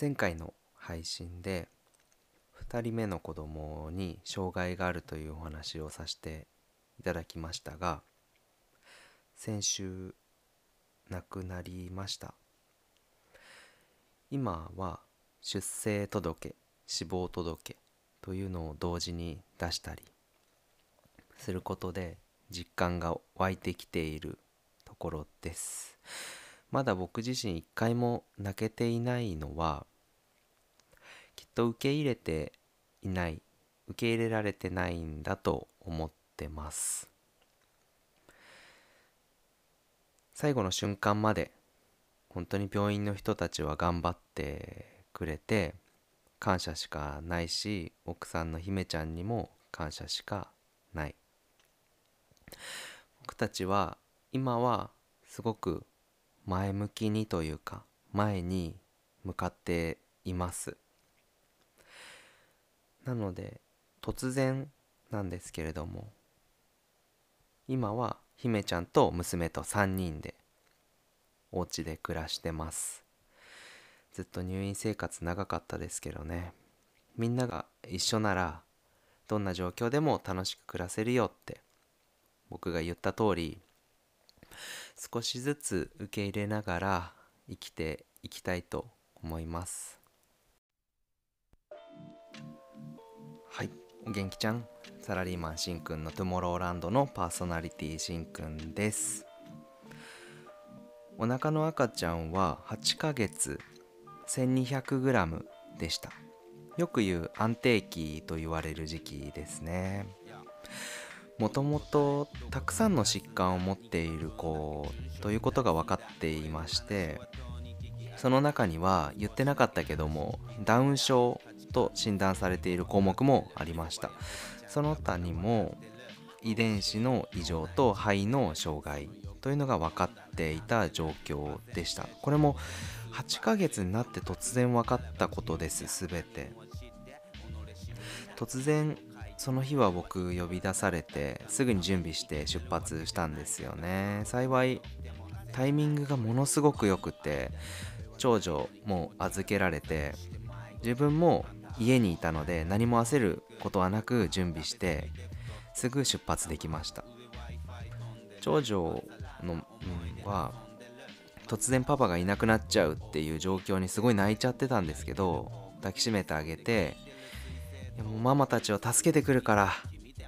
前回の配信で2人目の子供に障害があるというお話をさせていただきましたが先週亡くなりました。今は出生届死亡届というのを同時に出したりすることで実感が湧いてきているところです。まだ僕自身一回も泣けていないのはと受け入れていない受け入れられてないんだと思ってます。最後の瞬間まで本当に病院の人たちは頑張ってくれて感謝しかないし奥さんの姫ちゃんにも感謝しかない。僕たちは今はすごく前向きにというか前に向かっています。なので突然なんですけれども今は姫ちゃんと娘と3人でお家で暮らしてます。ずっと入院生活長かったですけどね。みんなが一緒ならどんな状況でも楽しく暮らせるよって僕が言った通り少しずつ受け入れながら生きていきたいと思います。はい。元気ちゃんサラリーマンしんくんのトゥモローランドのパーソナリティしんくんです。お腹の赤ちゃんは8ヶ月 1200g でした。よく言う安定期と言われる時期ですね。もともとたくさんの疾患を持っている子ということが分かっていましてその中には言ってなかったけどもダウン症と診断されている項目もありました。その他にも遺伝子の異常と肺の障害というのが分かっていた状況でした。これも8ヶ月になって突然分かったことです全て。突然その日は僕呼び出されてすぐに準備して出発したんですよね。幸いタイミングがものすごく良くて長女も預けられて自分も家にいたので何も焦ることはなく準備してすぐ出発できました。長女の、うん、は突然パパがいなくなっちゃうっていう状況にすごい泣いちゃってたんですけど抱きしめてあげてもママたちを助けてくるから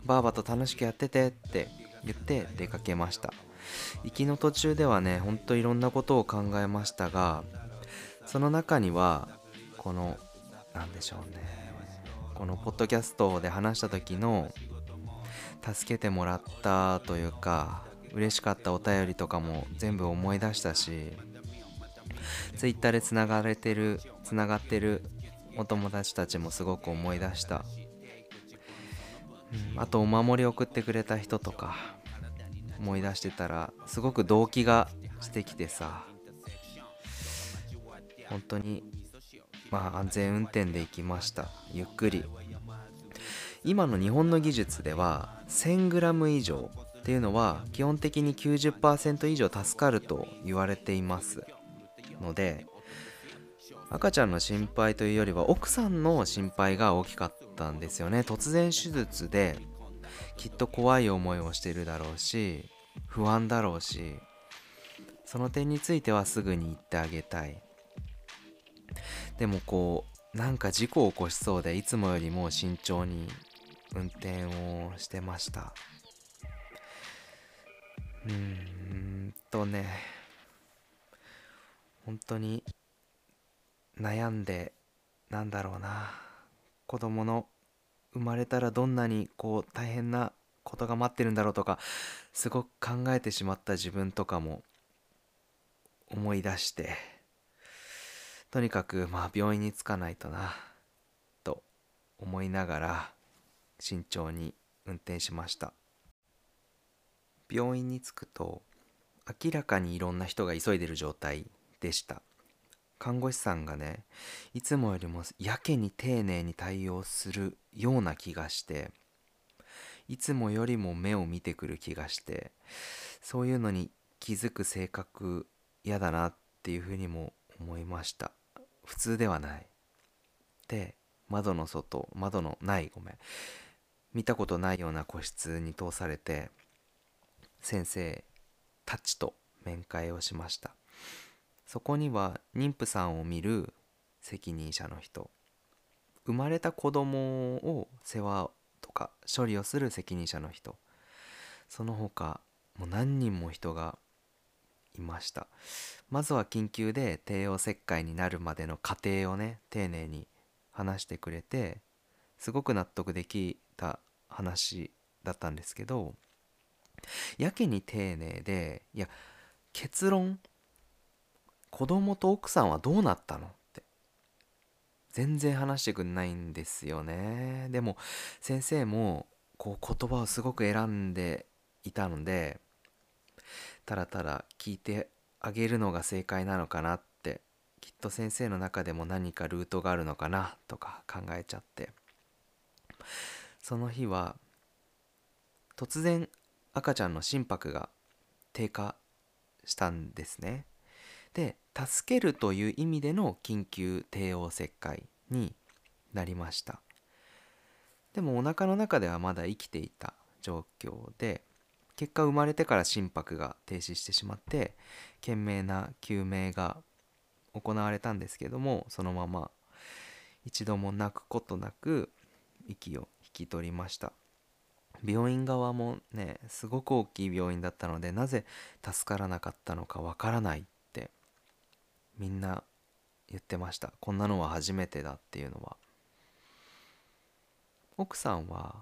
ばあばと楽しくやっててって言って出かけました。行きの途中ではねほんといろんなことを考えましたがその中にはこの何でしょうね。このポッドキャストで話した時の助けてもらったというか嬉しかったお便りとかも全部思い出したし Twitter でつながれてるつながってるお友達たちもすごく思い出した、うん、あとお守り送ってくれた人とか思い出してたらすごく動機がしてきてさ本当にまあ安全運転で行きました。ゆっくり。今の日本の技術では 1000g 以上っていうのは基本的に90%以上助かると言われています。ので赤ちゃんの心配というよりは奥さんの心配が大きかったんですよね。突然手術できっと怖い思いをしてるだろうし不安だろうしその点についてはすぐに言ってあげたい。でもこうなんか事故を起こしそうでいつもよりも慎重に運転をしてました。うーんとね本当に悩んでなんだろうな。子供の生まれたらどんなにこう大変なことが待ってるんだろうとかすごく考えてしまった自分とかも思い出して。とにかくまあ病院に着かないとなと思いながら慎重に運転しました。病院に着くと明らかにいろんな人が急いでる状態でした。看護師さんがねいつもよりもやけに丁寧に対応するような気がしていつもよりも目を見てくる気がしてそういうのに気づく性格嫌だなっていうふうにも思いました。普通ではない。で窓の外窓のないごめん。見たことないような個室に通されて先生たちと面会をしました。そこには妊婦さんを見る責任者の人。生まれた子供を世話とか処理をする責任者の人。その他もう何人も人がいました。まずは緊急で帝王切開になるまでの過程をね丁寧に話してくれてすごく納得できた話だったんですけどやけに丁寧でいや結論子供と奥さんはどうなったの？って全然話してくんないんですよね。でも先生もこう言葉をすごく選んでいたのでただただ聞いてあげるのが正解なのかなってきっと先生の中でも何かルートがあるのかなとか考えちゃって。その日は突然赤ちゃんの心拍が低下したんですね。で助けるという意味での緊急帝王切開になりました。でもお腹の中ではまだ生きていた状況で結果生まれてから心拍が停止してしまって懸命な救命が行われたんですけどもそのまま一度も泣くことなく息を引き取りました。病院側もねすごく大きい病院だったのでなぜ助からなかったのかわからないってみんな言ってました。こんなのは初めてだっていうのは。奥さんは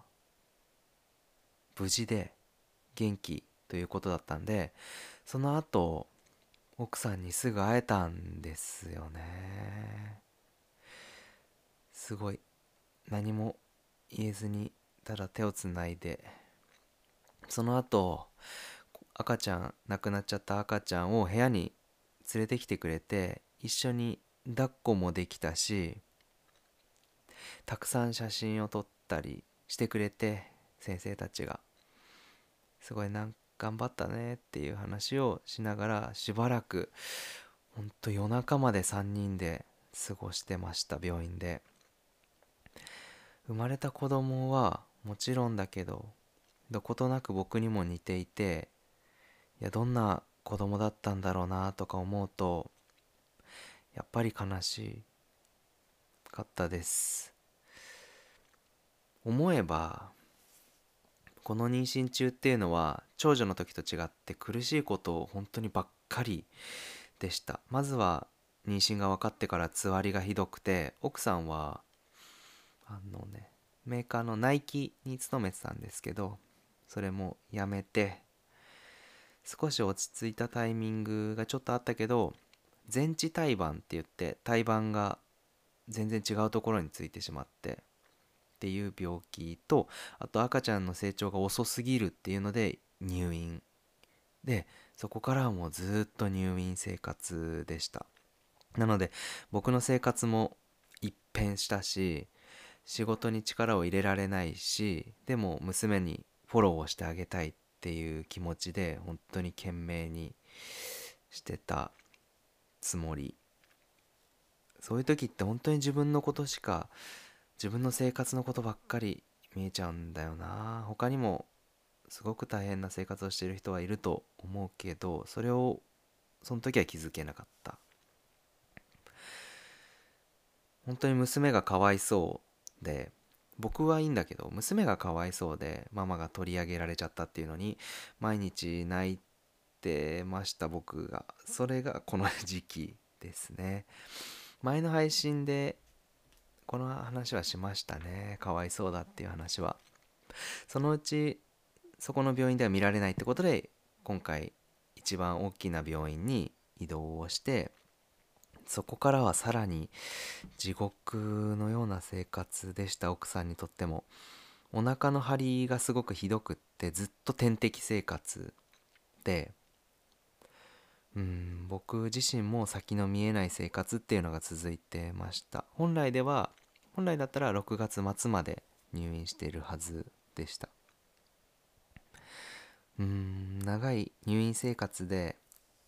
無事で元気ということだったんでその後奥さんにすぐ会えたんですよね。すごい何も言えずにただ手をつないでその後赤ちゃん亡くなっちゃった赤ちゃんを部屋に連れてきてくれて一緒に抱っこもできたしたくさん写真を撮ったりしてくれて先生たちが。すごいなん頑張ったねっていう話をしながらしばらくほんと夜中まで3人で過ごしてました病院で。生まれた子供はもちろんだけどどことなく僕にも似ていていやどんな子供だったんだろうなとか思うとやっぱり悲しかったです。思えばこの妊娠中っていうのは長女の時と違って苦しいことを本当にばっかりでした。まずは妊娠が分かってからつわりがひどくて奥さんはあのねメーカーのナイキに勤めてたんですけどそれもやめて少し落ち着いたタイミングがちょっとあったけど全治胎盤って言って胎盤が全然違うところについてしまってっていう病気とあと赤ちゃんの成長が遅すぎるっていうので入院。でそこからはもうずっと入院生活でした。なので僕の生活も一変したし仕事に力を入れられないしでも娘にフォローをしてあげたいっていう気持ちで本当に懸命にしてたつもり。そういう時って本当に自分のことしか自分の生活のことばっかり見えちゃうんだよな。他にもすごく大変な生活をしている人はいると思うけどそれをその時は気づけなかった。本当に娘がかわいそうで僕はいいんだけど娘がかわいそうでママが取り上げられちゃったっていうのに毎日泣いてました僕が。それがこの時期ですね。前の配信でこの話はしましたね。かわいそうだっていう話は。そのうちそこの病院では見られないってことで今回一番大きな病院に移動をしてそこからはさらに地獄のような生活でした。奥さんにとっても。お腹の張りがすごくひどくってずっと点滴生活で。うん僕自身も先の見えない生活っていうのが続いてました。本来では本来だったら6月末まで入院しているはずでした。うーん長い入院生活で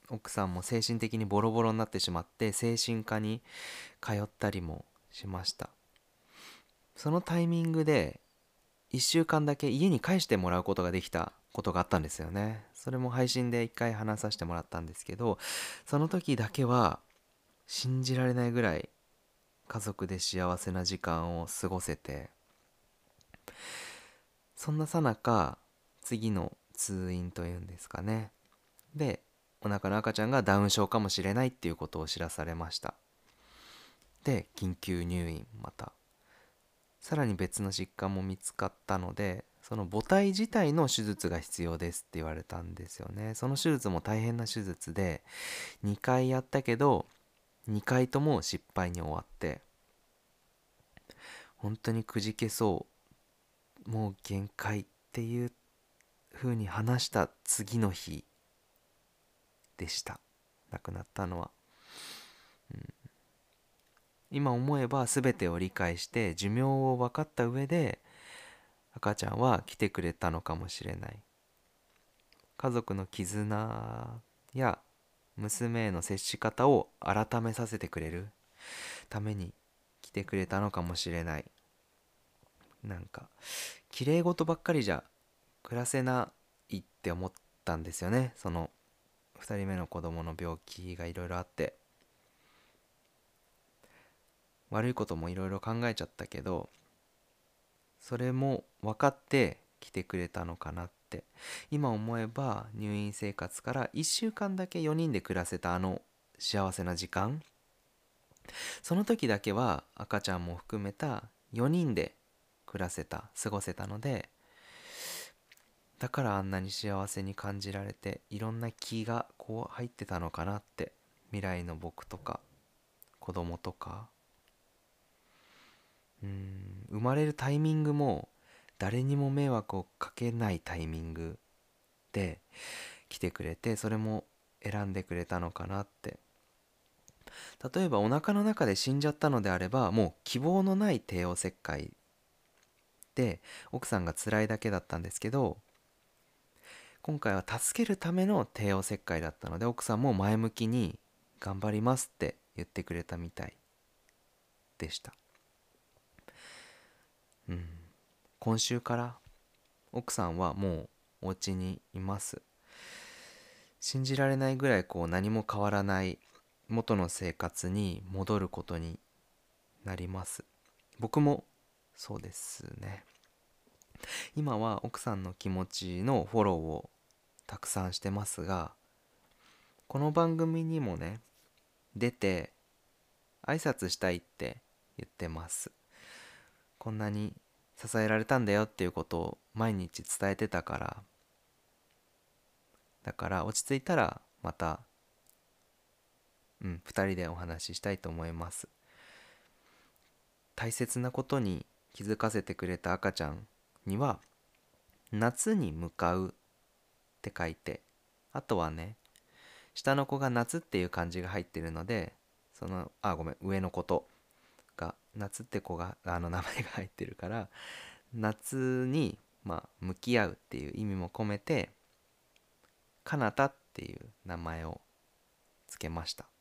奥さんも精神的にボロボロになってしまって精神科に通ったりもしました。そのタイミングで1週間だけ家に帰してもらうことができたことがあったんですよね。それも配信で一回話させてもらったんですけどその時だけは信じられないぐらい家族で幸せな時間を過ごせてそんなさなか次の通院というんですかね。でお腹の赤ちゃんがダウン症かもしれないっていうことを知らされました。で緊急入院また。さらに別の疾患も見つかったのでその母体自体の手術が必要ですって言われたんですよね。その手術も大変な手術で2回やったけど2回とも失敗に終わって本当にくじけそうもう限界っていう風に話した次の日でした。亡くなったのは、うん、今思えば全てを理解して寿命を分かった上で赤ちゃんは来てくれたのかもしれない。家族の絆や娘への接し方を改めさせてくれる。ために来てくれたのかもしれない。なんか綺麗事ばっかりじゃ暮らせないって思ったんですよね。その2人目の子供の病気がいろいろあって。悪いこともいろいろ考えちゃったけどそれも分かって来てくれたのかなって今思えば入院生活から1週間だけ4人で暮らせたあの幸せな時間。その時だけは赤ちゃんも含めた4人で暮らせた過ごせたのでだからあんなに幸せに感じられていろんな気がこう入ってたのかなって未来の僕とか子供とか。うん生まれるタイミングも誰にも迷惑をかけないタイミングで来てくれてそれも選んでくれたのかなって。例えばお腹の中で死んじゃったのであればもう希望のない帝王切開で奥さんが辛いだけだったんですけど今回は助けるための帝王切開だったので奥さんも前向きに頑張りますって言ってくれたみたいでした。うん。今週から奥さんはもうお家にいます。信じられないぐらいこう何も変わらない元の生活に戻ることになります。僕もそうですね。今は奥さんの気持ちのフォローをたくさんしてますがこの番組にもね出て挨拶したいって言ってます。こんなに支えられたんだよっていうことを毎日伝えてたから。だから落ち着いたらまたうん2人でお話ししたいと思います。大切なことに気づかせてくれた赤ちゃんには夏に向かうって書いてあとはね下の子が夏っていう漢字が入ってるのでそのあごめん上の子と夏って子があの名前が入ってるから夏にまあ向き合うっていう意味も込めてかなたっていう名前を付けました。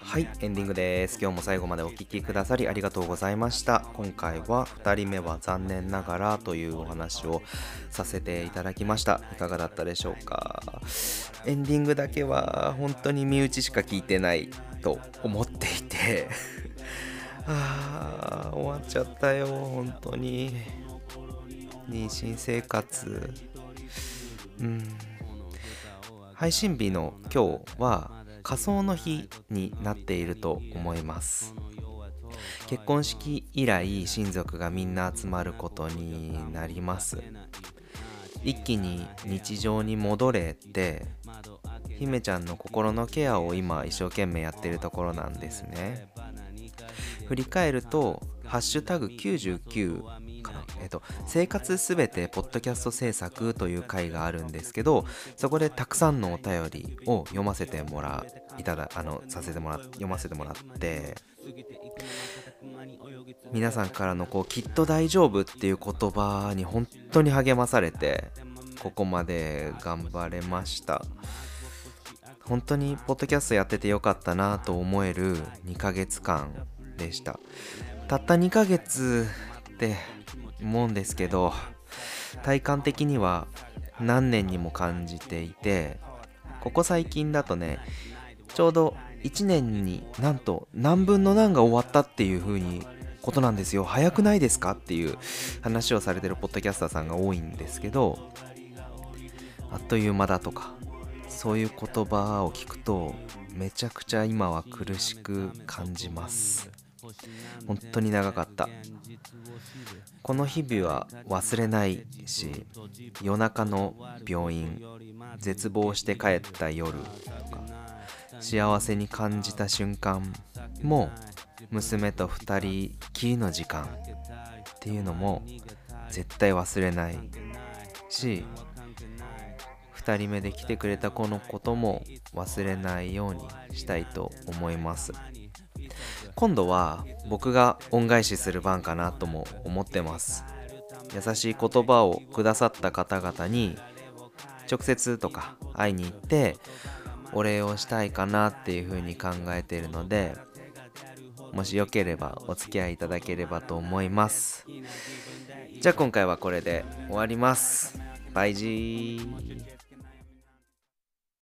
はいエンディングです。今日も最後までお聴きくださりありがとうございました。今回は2人目は残念ながらというお話をさせていただきました。いかがだったでしょうか？エンディングだけは本当に身内しか聞いてないと思っていて。あー終わっちゃったよ本当に。妊娠生活。うん。配信日の今日は仮想の日になっていると思います。結婚式以来親族がみんな集まることになります。一気に日常に戻れて姫ちゃんの心のケアを今一生懸命やってるところなんですね。振り返ると「ハッシュタグ #99」かな、えっと、生活すべてポッドキャスト制作という回があるんですけどそこでたくさんのお便りを読ませてもらいただあのさせてもら読ませてもらって皆さんからのこうきっと大丈夫っていう言葉に本当に励まされてここまで頑張れました。本当にポッドキャストやっててよかったなと思える2ヶ月間でした。たった2ヶ月って思うんですけど体感的には何年にも感じていてここ最近だとねちょうど1年になんと何分の何が終わったっていう風にことなんですよ。早くないですかっていう話をされてるポッドキャスターさんが多いんですけどあっという間だとかそういう言葉を聞くとめちゃくちゃ今は苦しく感じます。本当に長かった。この日々は忘れないし夜中の病院絶望して帰った夜とか幸せに感じた瞬間も娘と2人きりの時間っていうのも絶対忘れないし2人目で来てくれた子のことも忘れないようにしたいと思います。今度は僕が恩返しする番かなとも思ってます。優しい言葉をくださった方々に直接とか会いに行ってお礼をしたいかなっていうふうに考えているのでもしよければお付き合いいただければと思います。じゃあ今回はこれで終わります。バイジー。